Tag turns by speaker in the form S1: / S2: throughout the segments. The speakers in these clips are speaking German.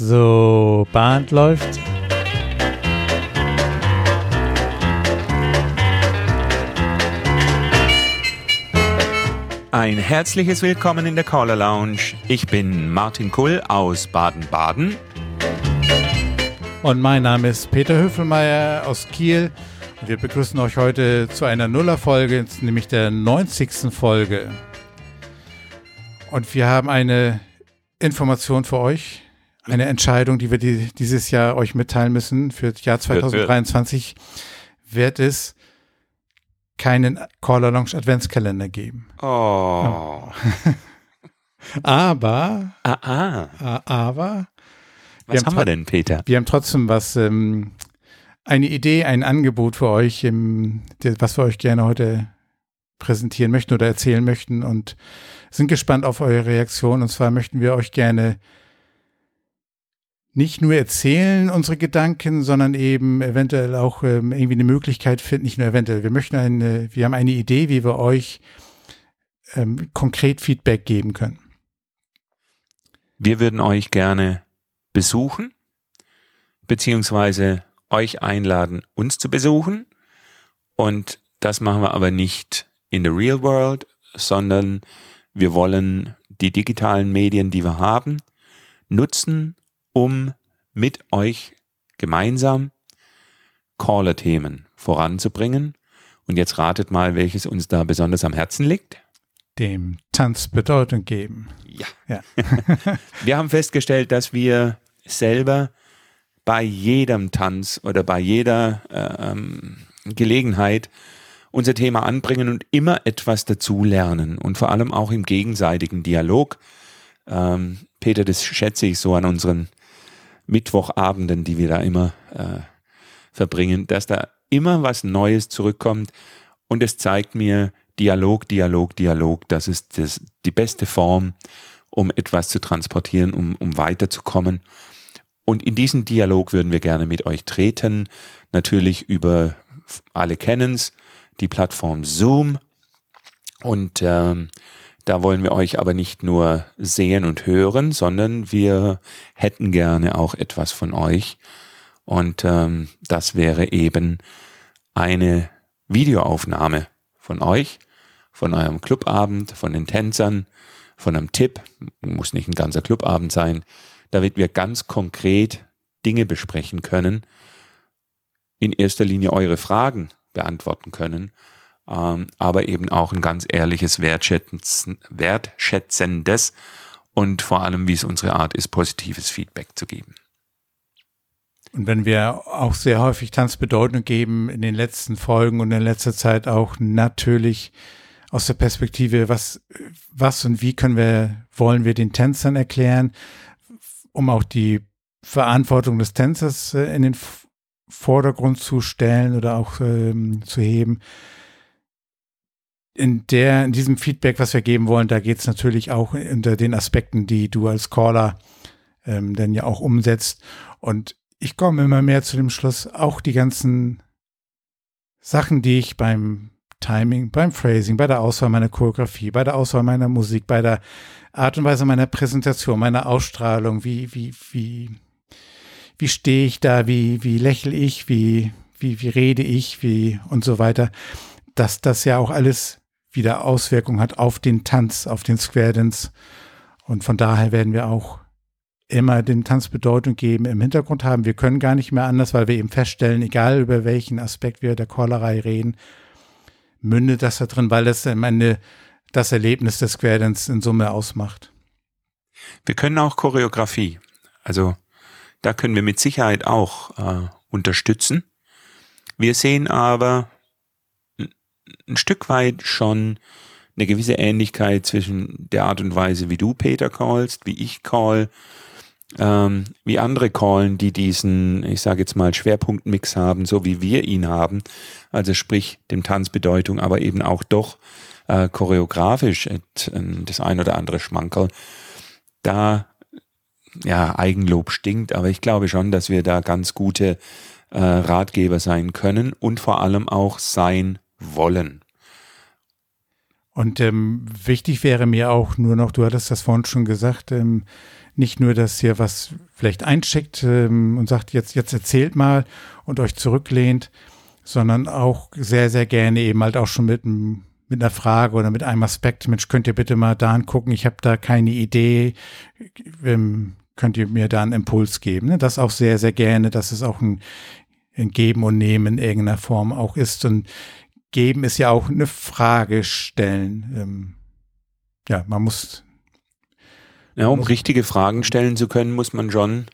S1: So, Band läuft.
S2: Ein herzliches Willkommen in der Caller Lounge. Ich bin Martin Kull aus Baden-Baden.
S1: Und mein Name ist Peter Höfelmeier aus Kiel. Wir begrüßen euch heute zu einer Nuller-Folge, nämlich der 90. Folge. Und wir haben eine Information für euch, eine Entscheidung, die wir die, dieses Jahr euch mitteilen müssen. Für das Jahr 2023 wird es keinen Caller Lounge Adventskalender geben.
S2: Oh.
S1: aber,
S2: ah, ah.
S1: aber,
S2: was wir haben, wir denn, Peter?
S1: Wir haben trotzdem was, ähm, eine Idee, ein Angebot für euch, im, was wir euch gerne heute präsentieren möchten oder erzählen möchten und sind gespannt auf eure Reaktion. Und zwar möchten wir euch gerne nicht nur erzählen unsere Gedanken, sondern eben eventuell auch ähm, irgendwie eine Möglichkeit finden, nicht nur eventuell, wir möchten eine, wir haben eine Idee, wie wir euch ähm, konkret Feedback geben können.
S2: Wir würden euch gerne besuchen, beziehungsweise euch einladen, uns zu besuchen. Und das machen wir aber nicht in the real world, sondern wir wollen die digitalen Medien, die wir haben, nutzen, um mit euch gemeinsam Caller-Themen voranzubringen. Und jetzt ratet mal, welches uns da besonders am Herzen liegt.
S1: Dem Tanz Bedeutung geben.
S2: Ja. ja. wir haben festgestellt, dass wir selber bei jedem Tanz oder bei jeder äh, ähm, Gelegenheit unser Thema anbringen und immer etwas dazu lernen und vor allem auch im gegenseitigen Dialog. Ähm, Peter, das schätze ich so an unseren Mittwochabenden, die wir da immer äh, verbringen, dass da immer was Neues zurückkommt und es zeigt mir Dialog, Dialog, Dialog. Das ist das, die beste Form, um etwas zu transportieren, um, um weiterzukommen. Und in diesen Dialog würden wir gerne mit euch treten. Natürlich über alle kennen's, die Plattform Zoom. Und ähm, da wollen wir euch aber nicht nur sehen und hören, sondern wir hätten gerne auch etwas von euch. Und ähm, das wäre eben eine Videoaufnahme von euch, von eurem Clubabend, von den Tänzern, von einem Tipp. Muss nicht ein ganzer Clubabend sein, damit wir ganz konkret Dinge besprechen können. In erster Linie eure Fragen beantworten können aber eben auch ein ganz ehrliches, wertschätzendes und vor allem, wie es unsere Art ist, positives Feedback zu geben.
S1: Und wenn wir auch sehr häufig Tanzbedeutung geben in den letzten Folgen und in letzter Zeit auch natürlich aus der Perspektive, was, was und wie können wir, wollen wir den Tänzern erklären, um auch die Verantwortung des Tänzers äh, in den Vordergrund zu stellen oder auch ähm, zu heben in der, in diesem Feedback, was wir geben wollen, da geht es natürlich auch unter den Aspekten, die du als Caller ähm, dann ja auch umsetzt. Und ich komme immer mehr zu dem Schluss, auch die ganzen Sachen, die ich beim Timing, beim Phrasing, bei der Auswahl meiner Choreografie, bei der Auswahl meiner Musik, bei der Art und Weise meiner Präsentation, meiner Ausstrahlung, wie, wie, wie, wie stehe ich da, wie, wie lächle ich, wie, wie, wie rede ich, wie und so weiter, dass das ja auch alles wieder Auswirkungen hat auf den Tanz, auf den Square Dance. Und von daher werden wir auch immer den Tanz Bedeutung geben, im Hintergrund haben. Wir können gar nicht mehr anders, weil wir eben feststellen, egal über welchen Aspekt wir der Chorlerei reden, mündet das da drin, weil das am Ende das Erlebnis des Square Dance in Summe ausmacht.
S2: Wir können auch Choreografie. Also da können wir mit Sicherheit auch äh, unterstützen. Wir sehen aber ein Stück weit schon eine gewisse Ähnlichkeit zwischen der Art und Weise, wie du Peter callst, wie ich call, ähm, wie andere callen, die diesen, ich sage jetzt mal, Schwerpunktmix haben, so wie wir ihn haben. Also sprich dem Tanzbedeutung, aber eben auch doch äh, choreografisch äh, das ein oder andere Schmankerl. Da ja, Eigenlob stinkt, aber ich glaube schon, dass wir da ganz gute äh, Ratgeber sein können und vor allem auch sein wollen.
S1: Und ähm, wichtig wäre mir auch nur noch, du hattest das vorhin schon gesagt, ähm, nicht nur, dass ihr was vielleicht einschickt ähm, und sagt, jetzt, jetzt erzählt mal und euch zurücklehnt, sondern auch sehr, sehr gerne eben halt auch schon mit, mit einer Frage oder mit einem Aspekt, Mensch, könnt ihr bitte mal da angucken, ich habe da keine Idee, ähm, könnt ihr mir da einen Impuls geben. Ne? Das auch sehr, sehr gerne, dass es auch ein, ein Geben und Nehmen in irgendeiner Form auch ist. Und Geben ist ja auch eine Frage stellen. Ähm, ja, man muss
S2: ja, um richtige Fragen stellen zu können, muss man schon,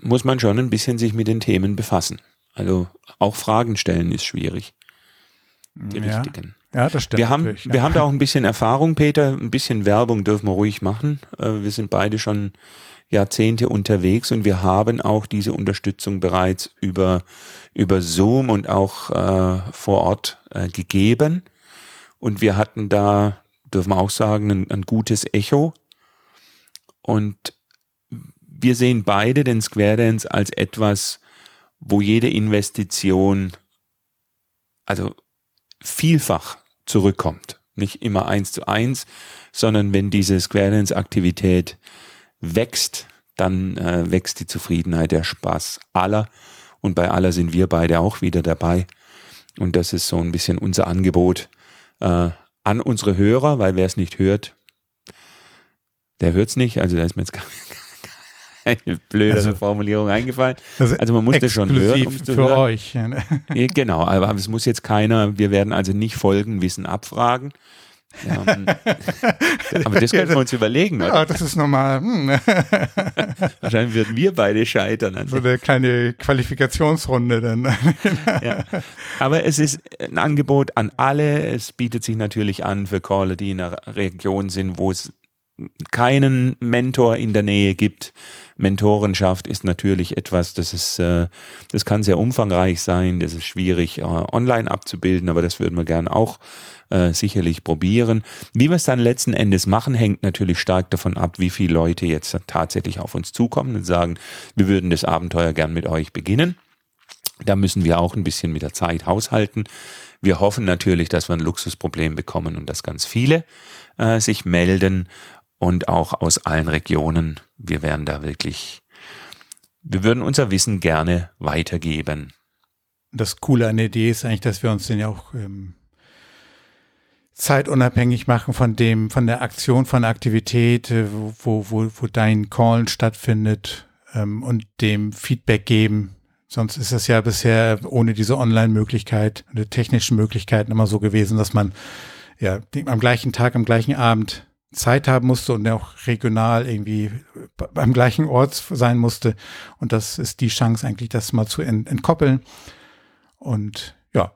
S2: muss man schon ein bisschen sich mit den Themen befassen. Also auch Fragen stellen ist schwierig.
S1: Die ja. richtigen. Ja, das stimmt.
S2: Wir haben, ja. wir haben da auch ein bisschen Erfahrung, Peter. Ein bisschen Werbung dürfen wir ruhig machen. Äh, wir sind beide schon Jahrzehnte unterwegs und wir haben auch diese Unterstützung bereits über, über Zoom und auch äh, vor Ort äh, gegeben. Und wir hatten da, dürfen wir auch sagen, ein, ein gutes Echo. Und wir sehen beide den Square Dance als etwas, wo jede Investition also vielfach zurückkommt. Nicht immer eins zu eins, sondern wenn diese Square Dance Aktivität wächst, dann äh, wächst die Zufriedenheit, der Spaß aller. Und bei aller sind wir beide auch wieder dabei. Und das ist so ein bisschen unser Angebot äh, an unsere Hörer, weil wer es nicht hört, der hört es nicht, also da ist mir jetzt keine blöde also, Formulierung eingefallen. Also, also man muss das schon hören, um
S1: für hören. euch. Ja, ne?
S2: Genau, aber es muss jetzt keiner, wir werden also nicht Folgenwissen abfragen. Ja, hm. aber das können wir uns überlegen,
S1: oder? Ja, das ist normal. Hm.
S2: Wahrscheinlich würden wir beide scheitern.
S1: So eine kleine Qualifikationsrunde dann.
S2: ja. Aber es ist ein Angebot an alle. Es bietet sich natürlich an für Caller, die in einer Region sind, wo es keinen Mentor in der Nähe gibt. Mentorenschaft ist natürlich etwas, das ist, äh, das kann sehr umfangreich sein, das ist schwierig äh, online abzubilden, aber das würden wir gern auch äh, sicherlich probieren. Wie wir es dann letzten Endes machen, hängt natürlich stark davon ab, wie viele Leute jetzt tatsächlich auf uns zukommen und sagen, wir würden das Abenteuer gern mit euch beginnen. Da müssen wir auch ein bisschen mit der Zeit haushalten. Wir hoffen natürlich, dass wir ein Luxusproblem bekommen und dass ganz viele äh, sich melden und auch aus allen Regionen. Wir wären da wirklich, wir würden unser Wissen gerne weitergeben.
S1: Das Coole an der Idee ist eigentlich, dass wir uns den ja auch ähm, zeitunabhängig machen von dem, von der Aktion, von der Aktivität, äh, wo, wo, wo dein Callen stattfindet ähm, und dem Feedback geben. Sonst ist es ja bisher ohne diese Online-Möglichkeit, die technischen Möglichkeiten immer so gewesen, dass man ja am gleichen Tag, am gleichen Abend Zeit haben musste und auch regional irgendwie beim gleichen Ort sein musste. Und das ist die Chance eigentlich, das mal zu ent entkoppeln. Und ja,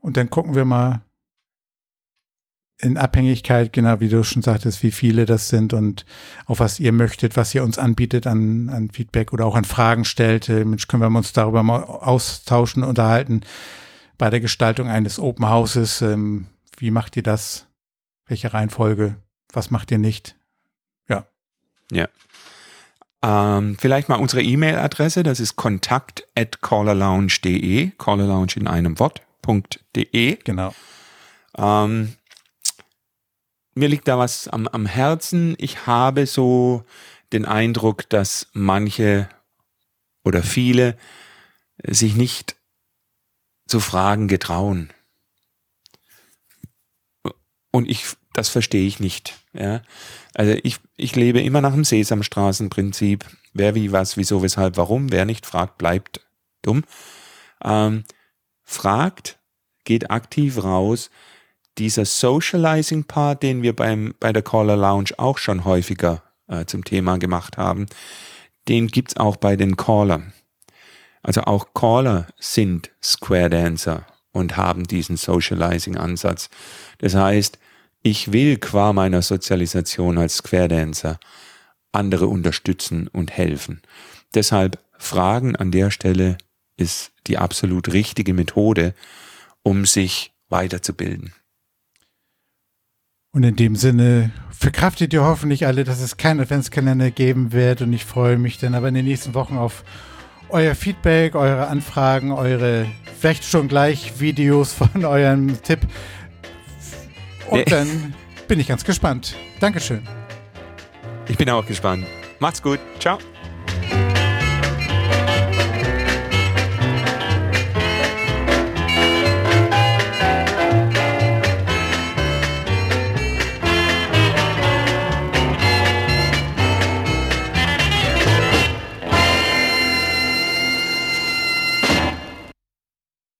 S1: und dann gucken wir mal in Abhängigkeit, genau wie du schon sagtest, wie viele das sind und auf was ihr möchtet, was ihr uns anbietet an, an Feedback oder auch an Fragen stellt. Äh, Mensch, können wir uns darüber mal austauschen, unterhalten bei der Gestaltung eines Open Houses. Ähm, wie macht ihr das? Welche Reihenfolge? Was macht ihr nicht? Ja.
S2: Ja. Ähm, vielleicht mal unsere E-Mail-Adresse, das ist kontakt at callerlounge.de, callerlounge in einem Wort.de.
S1: Genau.
S2: Ähm, mir liegt da was am, am Herzen. Ich habe so den Eindruck, dass manche oder viele sich nicht zu Fragen getrauen. Und ich das verstehe ich nicht. Ja? Also ich, ich lebe immer nach dem Sesamstraßenprinzip. Wer wie, was, wieso, weshalb, warum. Wer nicht fragt, bleibt dumm. Ähm, fragt, geht aktiv raus. Dieser Socializing-Part, den wir beim, bei der Caller Lounge auch schon häufiger äh, zum Thema gemacht haben, den gibt's auch bei den Callern. Also auch Caller sind Square Dancer und haben diesen Socializing-Ansatz. Das heißt, ich will qua meiner Sozialisation als Querdancer andere unterstützen und helfen. Deshalb Fragen an der Stelle ist die absolut richtige Methode, um sich weiterzubilden.
S1: Und in dem Sinne verkraftet ihr hoffentlich alle, dass es keinen Adventskalender geben wird. Und ich freue mich dann aber in den nächsten Wochen auf euer Feedback, eure Anfragen, eure vielleicht schon gleich Videos von eurem Tipp Und dann bin ich ganz gespannt. Dankeschön.
S2: Ich bin auch gespannt. Macht's gut. Ciao.